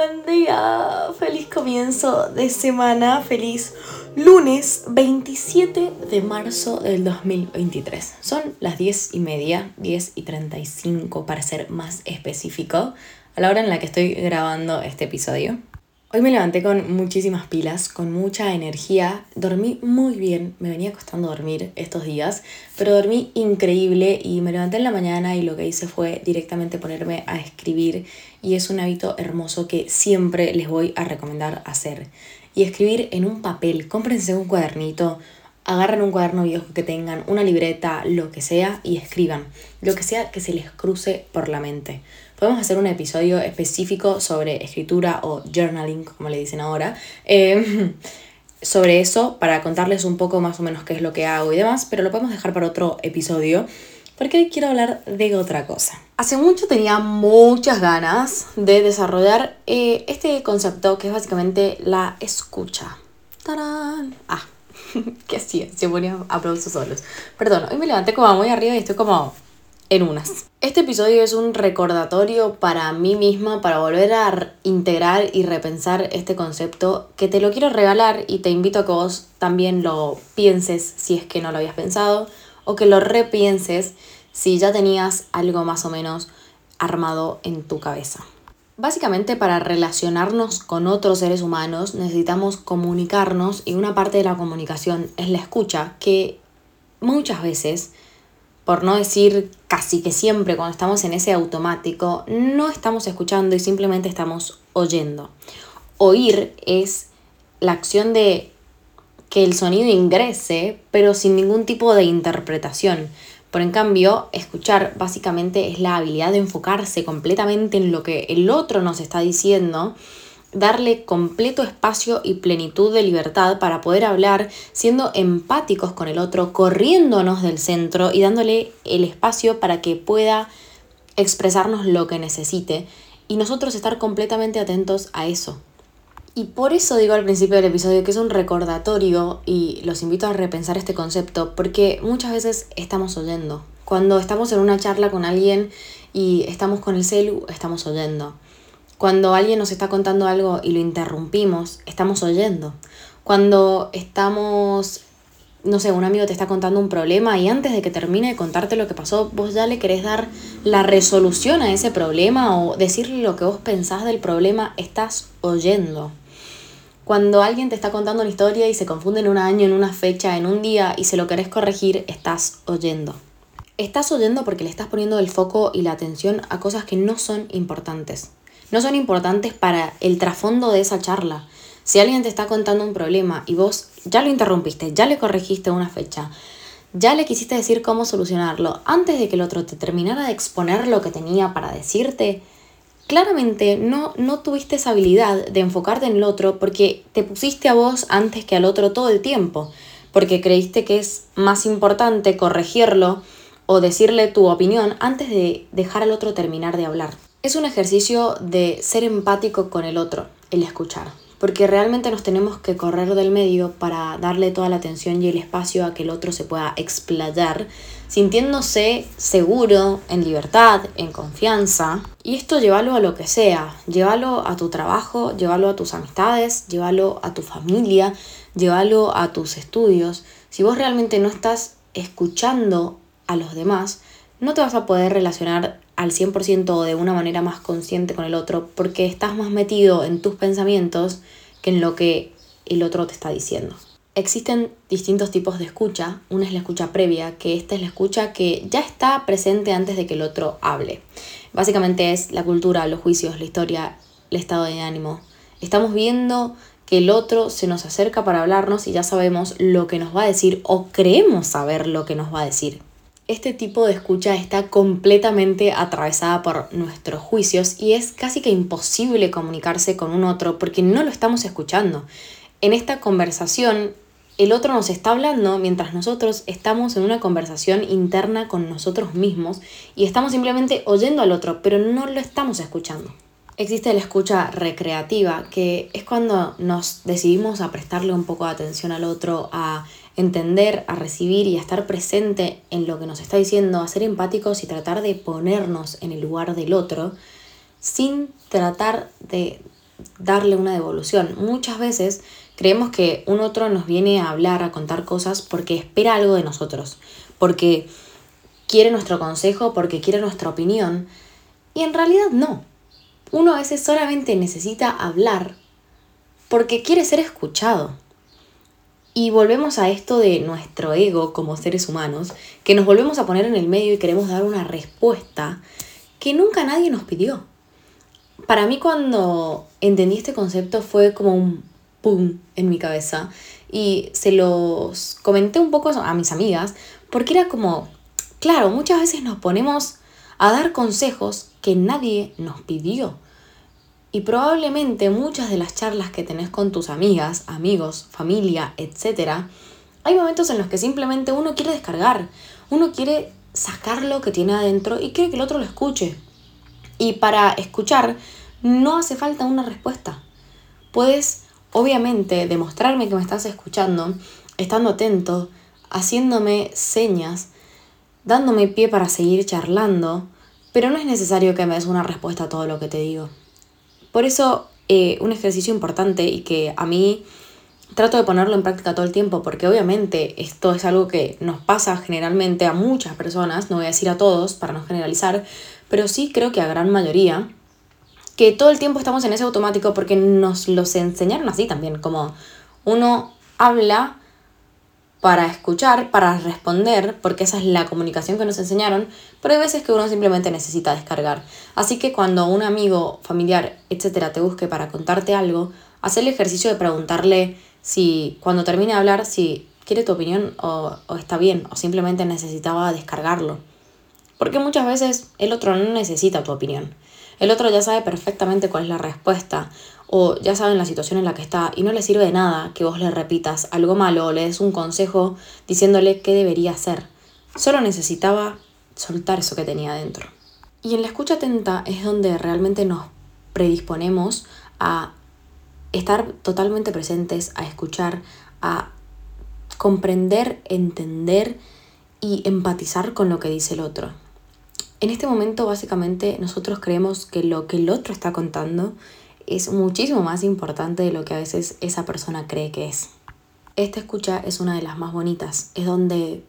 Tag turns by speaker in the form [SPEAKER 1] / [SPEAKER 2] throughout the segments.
[SPEAKER 1] Buen día, feliz comienzo de semana, feliz lunes 27 de marzo del 2023. Son las 10 y media, 10 y 35 para ser más específico, a la hora en la que estoy grabando este episodio. Hoy me levanté con muchísimas pilas, con mucha energía, dormí muy bien, me venía costando dormir estos días, pero dormí increíble y me levanté en la mañana y lo que hice fue directamente ponerme a escribir y es un hábito hermoso que siempre les voy a recomendar hacer. Y escribir en un papel, cómprense un cuadernito, agarren un cuaderno viejo que tengan, una libreta, lo que sea, y escriban. Lo que sea que se les cruce por la mente. Podemos hacer un episodio específico sobre escritura o journaling, como le dicen ahora. Eh, sobre eso para contarles un poco más o menos qué es lo que hago y demás, pero lo podemos dejar para otro episodio porque hoy quiero hablar de otra cosa. Hace mucho tenía muchas ganas de desarrollar eh, este concepto que es básicamente la escucha. ¡Tarán! Ah, ¿Qué hacía? Se ponía aplausos solos. Perdón, hoy me levanté como muy arriba y estoy como en unas. Este episodio es un recordatorio para mí misma para volver a integrar y repensar este concepto que te lo quiero regalar y te invito a que vos también lo pienses si es que no lo habías pensado o que lo repienses si ya tenías algo más o menos armado en tu cabeza. Básicamente para relacionarnos con otros seres humanos necesitamos comunicarnos y una parte de la comunicación es la escucha que muchas veces, por no decir casi que siempre cuando estamos en ese automático, no estamos escuchando y simplemente estamos oyendo. Oír es la acción de que el sonido ingrese pero sin ningún tipo de interpretación. Por en cambio, escuchar básicamente es la habilidad de enfocarse completamente en lo que el otro nos está diciendo, darle completo espacio y plenitud de libertad para poder hablar, siendo empáticos con el otro, corriéndonos del centro y dándole el espacio para que pueda expresarnos lo que necesite y nosotros estar completamente atentos a eso. Y por eso digo al principio del episodio que es un recordatorio y los invito a repensar este concepto porque muchas veces estamos oyendo. Cuando estamos en una charla con alguien y estamos con el celu, estamos oyendo. Cuando alguien nos está contando algo y lo interrumpimos, estamos oyendo. Cuando estamos, no sé, un amigo te está contando un problema y antes de que termine de contarte lo que pasó, vos ya le querés dar la resolución a ese problema o decirle lo que vos pensás del problema, estás oyendo. Cuando alguien te está contando una historia y se confunde en un año, en una fecha, en un día y se lo querés corregir, estás oyendo. Estás oyendo porque le estás poniendo el foco y la atención a cosas que no son importantes. No son importantes para el trasfondo de esa charla. Si alguien te está contando un problema y vos ya lo interrumpiste, ya le corregiste una fecha, ya le quisiste decir cómo solucionarlo, antes de que el otro te terminara de exponer lo que tenía para decirte, claramente no, no tuviste esa habilidad de enfocarte en el otro porque te pusiste a vos antes que al otro todo el tiempo, porque creíste que es más importante corregirlo o decirle tu opinión antes de dejar al otro terminar de hablar. Es un ejercicio de ser empático con el otro, el escuchar porque realmente nos tenemos que correr del medio para darle toda la atención y el espacio a que el otro se pueda explayar, sintiéndose seguro, en libertad, en confianza. Y esto llévalo a lo que sea, llévalo a tu trabajo, llévalo a tus amistades, llévalo a tu familia, llévalo a tus estudios. Si vos realmente no estás escuchando a los demás, no te vas a poder relacionar al 100% o de una manera más consciente con el otro porque estás más metido en tus pensamientos que en lo que el otro te está diciendo. Existen distintos tipos de escucha. Una es la escucha previa, que esta es la escucha que ya está presente antes de que el otro hable. Básicamente es la cultura, los juicios, la historia, el estado de ánimo. Estamos viendo que el otro se nos acerca para hablarnos y ya sabemos lo que nos va a decir o creemos saber lo que nos va a decir este tipo de escucha está completamente atravesada por nuestros juicios y es casi que imposible comunicarse con un otro porque no lo estamos escuchando. En esta conversación, el otro nos está hablando mientras nosotros estamos en una conversación interna con nosotros mismos y estamos simplemente oyendo al otro, pero no lo estamos escuchando. Existe la escucha recreativa, que es cuando nos decidimos a prestarle un poco de atención al otro, a entender, a recibir y a estar presente en lo que nos está diciendo, a ser empáticos y tratar de ponernos en el lugar del otro sin tratar de darle una devolución. Muchas veces creemos que un otro nos viene a hablar, a contar cosas porque espera algo de nosotros, porque quiere nuestro consejo, porque quiere nuestra opinión. Y en realidad no. Uno a veces solamente necesita hablar porque quiere ser escuchado. Y volvemos a esto de nuestro ego como seres humanos, que nos volvemos a poner en el medio y queremos dar una respuesta que nunca nadie nos pidió. Para mí cuando entendí este concepto fue como un pum en mi cabeza y se los comenté un poco a mis amigas porque era como, claro, muchas veces nos ponemos a dar consejos que nadie nos pidió. Y probablemente muchas de las charlas que tenés con tus amigas, amigos, familia, etc., hay momentos en los que simplemente uno quiere descargar, uno quiere sacar lo que tiene adentro y quiere que el otro lo escuche. Y para escuchar no hace falta una respuesta. Puedes, obviamente, demostrarme que me estás escuchando, estando atento, haciéndome señas, dándome pie para seguir charlando, pero no es necesario que me des una respuesta a todo lo que te digo. Por eso, eh, un ejercicio importante y que a mí trato de ponerlo en práctica todo el tiempo, porque obviamente esto es algo que nos pasa generalmente a muchas personas, no voy a decir a todos para no generalizar, pero sí creo que a gran mayoría, que todo el tiempo estamos en ese automático porque nos los enseñaron así también, como uno habla para escuchar, para responder, porque esa es la comunicación que nos enseñaron, pero hay veces que uno simplemente necesita descargar. Así que cuando un amigo, familiar, etcétera, te busque para contarte algo, haz el ejercicio de preguntarle si cuando termine de hablar, si quiere tu opinión o, o está bien, o simplemente necesitaba descargarlo. Porque muchas veces el otro no necesita tu opinión. El otro ya sabe perfectamente cuál es la respuesta o ya sabe la situación en la que está y no le sirve de nada que vos le repitas algo malo o le des un consejo diciéndole qué debería hacer. Solo necesitaba soltar eso que tenía dentro. Y en la escucha atenta es donde realmente nos predisponemos a estar totalmente presentes, a escuchar, a comprender, entender y empatizar con lo que dice el otro. En este momento básicamente nosotros creemos que lo que el otro está contando es muchísimo más importante de lo que a veces esa persona cree que es. Esta escucha es una de las más bonitas, es donde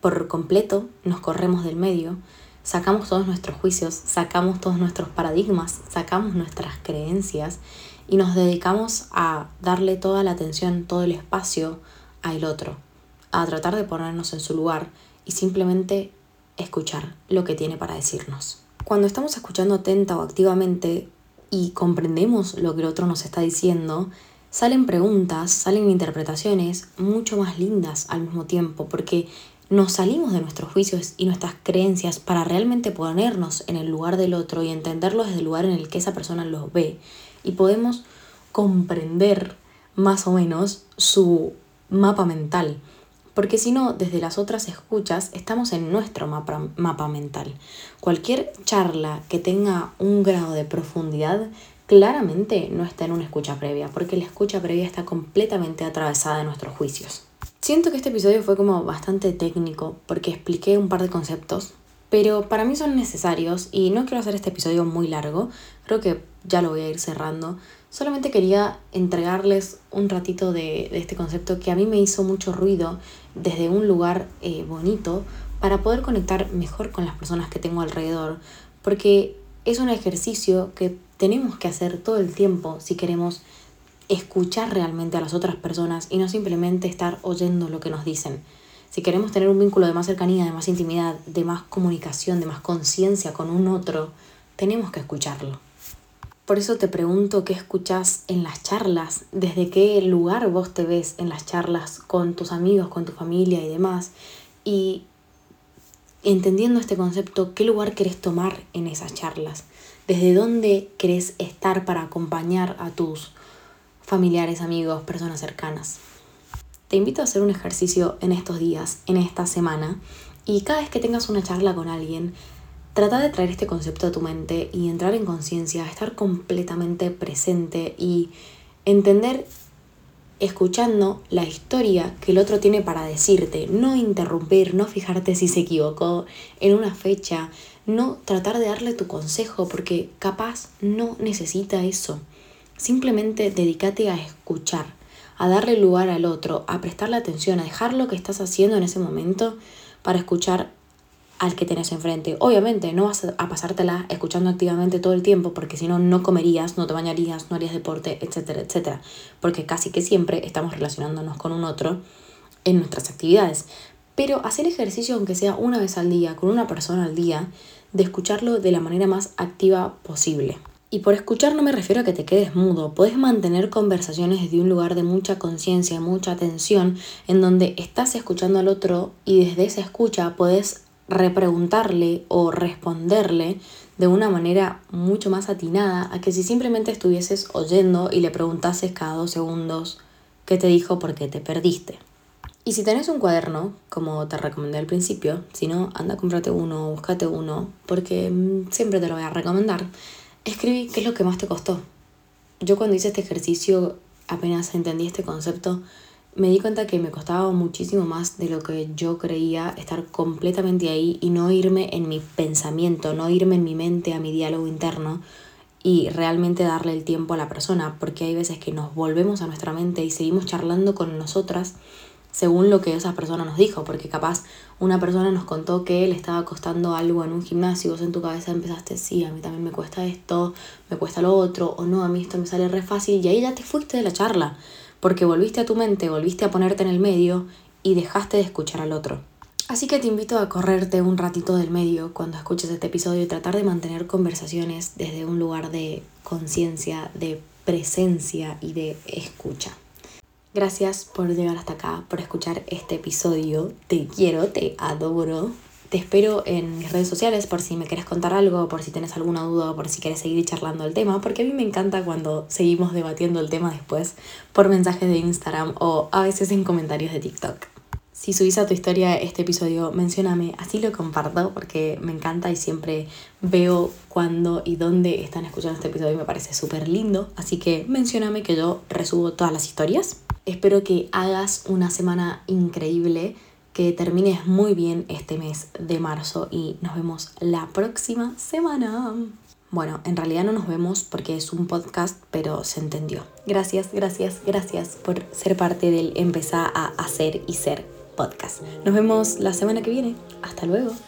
[SPEAKER 1] por completo nos corremos del medio, sacamos todos nuestros juicios, sacamos todos nuestros paradigmas, sacamos nuestras creencias y nos dedicamos a darle toda la atención, todo el espacio al otro, a tratar de ponernos en su lugar y simplemente escuchar lo que tiene para decirnos. Cuando estamos escuchando atenta o activamente y comprendemos lo que el otro nos está diciendo, salen preguntas, salen interpretaciones mucho más lindas al mismo tiempo, porque nos salimos de nuestros juicios y nuestras creencias para realmente ponernos en el lugar del otro y entenderlo desde el lugar en el que esa persona los ve. Y podemos comprender más o menos su mapa mental porque si no, desde las otras escuchas estamos en nuestro mapa, mental. Cualquier charla que tenga un grado de profundidad claramente no está en una escucha previa, porque la escucha previa está completamente atravesada de nuestros juicios. Siento que este episodio fue como bastante técnico porque expliqué un par de conceptos, pero para mí son necesarios y no quiero hacer este episodio muy largo, creo que ya lo voy a ir cerrando. Solamente quería entregarles un ratito de, este concepto que a mí me hizo mucho ruido desde un lugar eh, bonito para poder conectar mejor con las personas que tengo alrededor, porque es un ejercicio que tenemos que hacer todo el tiempo si queremos escuchar realmente a las otras personas y no simplemente estar oyendo lo que nos dicen. Si queremos tener un vínculo de más cercanía, de más intimidad, de más comunicación, de más conciencia con un otro, tenemos que escucharlo. Por eso te pregunto qué escuchas en las charlas, desde qué lugar vos te ves en las charlas con tus amigos, con tu familia y demás. Y entendiendo este concepto, ¿qué lugar querés tomar en esas charlas? ¿Desde dónde querés estar para acompañar a tus familiares, amigos, personas cercanas? Te invito a hacer un ejercicio en estos días, en esta semana, y cada vez que tengas una charla con alguien, Trata de traer este concepto a tu mente y entrar en conciencia, estar completamente presente y entender escuchando la historia que el otro tiene para decirte, no interrumpir, no fijarte si se equivocó en una fecha, no tratar de darle tu consejo porque capaz no necesita eso. Simplemente dedícate a escuchar, a darle lugar al otro, a prestarle atención, a dejar lo que estás haciendo en ese momento para escuchar al que tenés enfrente. Obviamente no vas a pasártela escuchando activamente todo el tiempo porque si no, no comerías, no te bañarías, no harías deporte, etcétera, etcétera. Porque casi que siempre estamos relacionándonos con un otro en nuestras actividades. Pero hacer ejercicio, aunque sea una vez al día, con una persona al día, de escucharlo de la manera más activa posible. Y por escuchar no me refiero a que te quedes mudo, puedes mantener conversaciones desde un lugar de mucha conciencia, mucha atención, en donde estás escuchando al otro y desde esa escucha puedes repreguntarle o responderle de una manera mucho más atinada a que si simplemente estuvieses oyendo y le preguntases cada dos segundos qué te dijo porque te perdiste. Y si tenés un cuaderno, como te recomendé al principio, si no, anda, cómprate uno, búscate uno, porque mm, siempre te lo voy a recomendar. Escribí qué es lo que más te costó. Yo cuando hice este ejercicio, apenas entendí este concepto, me di cuenta que me costaba muchísimo más de lo que yo creía estar completamente ahí y no irme en mi pensamiento, no irme en mi mente a mi diálogo interno y realmente darle el tiempo a la persona, porque hay veces que nos volvemos a nuestra mente y seguimos charlando con nosotras según lo que esa persona nos dijo, porque capaz una persona nos contó que le estaba costando algo en un gimnasio, vos en tu cabeza empezaste, sí, a mí también me cuesta esto, me cuesta lo otro, o no, a mí esto me sale re fácil, y ahí ya te fuiste de la charla, porque volviste a tu mente, volviste a ponerte en el medio y dejaste de escuchar al otro. Así que te invito a correrte un ratito del medio cuando escuches este episodio y tratar de mantener conversaciones desde un lugar de conciencia, de presencia y de escucha. Gracias por llegar hasta acá, por escuchar este episodio. Te quiero, te adoro. Te espero en mis redes sociales por si me quieres contar algo, por si tienes alguna duda, por si quieres seguir charlando el tema, porque a mí me encanta cuando seguimos debatiendo el tema después por mensajes de Instagram o a veces en comentarios de TikTok. Si subís a tu historia este episodio, mencióname, así lo comparto porque me encanta y siempre veo cuándo y dónde están escuchando este episodio y me parece súper lindo. Así que mencióname que yo resubo todas las historias. Espero que hagas una semana increíble, que termines muy bien este mes de marzo y nos vemos la próxima semana. Bueno, en realidad no nos vemos porque es un podcast, pero se entendió. Gracias, gracias, gracias por ser parte del empezar a hacer y ser podcast. Nos vemos la semana que viene. Hasta luego.